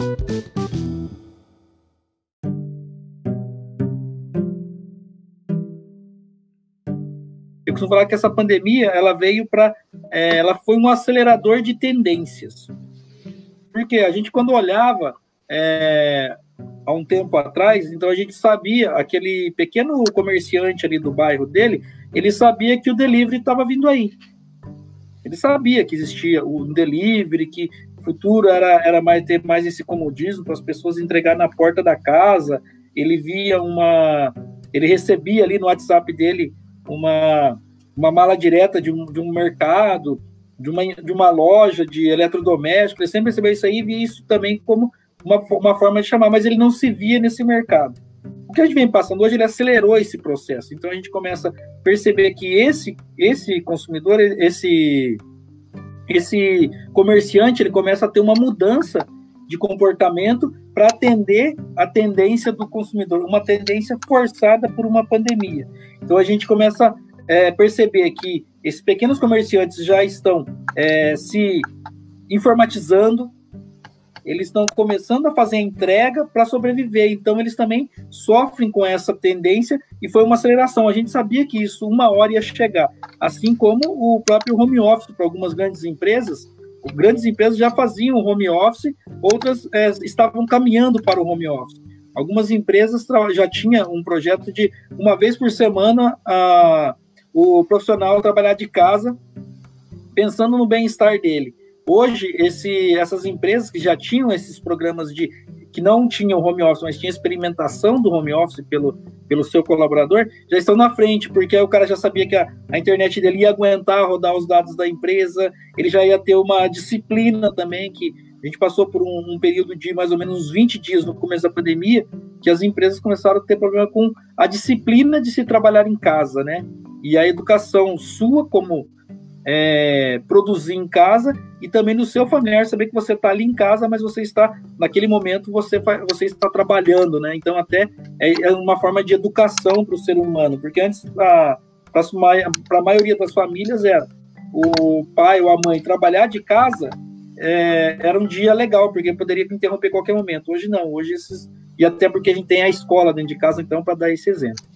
Eu costumo falar que essa pandemia ela veio para, é, ela foi um acelerador de tendências, porque a gente quando olhava é, há um tempo atrás, então a gente sabia aquele pequeno comerciante ali do bairro dele, ele sabia que o delivery estava vindo aí. Ele sabia que existia o delivery, que futuro era, era mais ter mais esse comodismo para as pessoas entregar na porta da casa. Ele via uma, ele recebia ali no WhatsApp dele uma, uma mala direta de um, de um mercado, de uma, de uma loja de eletrodoméstico. Ele sempre recebeu isso aí e via isso também como uma, uma forma de chamar, mas ele não se via nesse mercado. O que a gente vem passando hoje, ele acelerou esse processo. Então a gente começa a perceber que esse, esse consumidor, esse, esse comerciante, ele começa a ter uma mudança de comportamento para atender a tendência do consumidor, uma tendência forçada por uma pandemia. Então a gente começa a é, perceber que esses pequenos comerciantes já estão é, se informatizando, eles estão começando a fazer a entrega para sobreviver. Então, eles também sofrem com essa tendência e foi uma aceleração. A gente sabia que isso uma hora ia chegar. Assim como o próprio home office para algumas grandes empresas. Grandes empresas já faziam home office, outras é, estavam caminhando para o home office. Algumas empresas já tinham um projeto de uma vez por semana a, o profissional trabalhar de casa, pensando no bem-estar dele. Hoje, esse, essas empresas que já tinham esses programas de que não tinham home office, mas tinha experimentação do home office pelo, pelo seu colaborador, já estão na frente, porque o cara já sabia que a, a internet dele ia aguentar rodar os dados da empresa, ele já ia ter uma disciplina também, que a gente passou por um, um, período de mais ou menos uns 20 dias no começo da pandemia, que as empresas começaram a ter problema com a disciplina de se trabalhar em casa, né? E a educação sua como é, produzir em casa e também no seu familiar saber que você está ali em casa, mas você está naquele momento você você está trabalhando, né? Então até é, é uma forma de educação para o ser humano, porque antes para a maioria das famílias era o pai ou a mãe trabalhar de casa é, era um dia legal porque poderia interromper qualquer momento. Hoje não, hoje esses e até porque a gente tem a escola dentro de casa então para dar esse exemplo.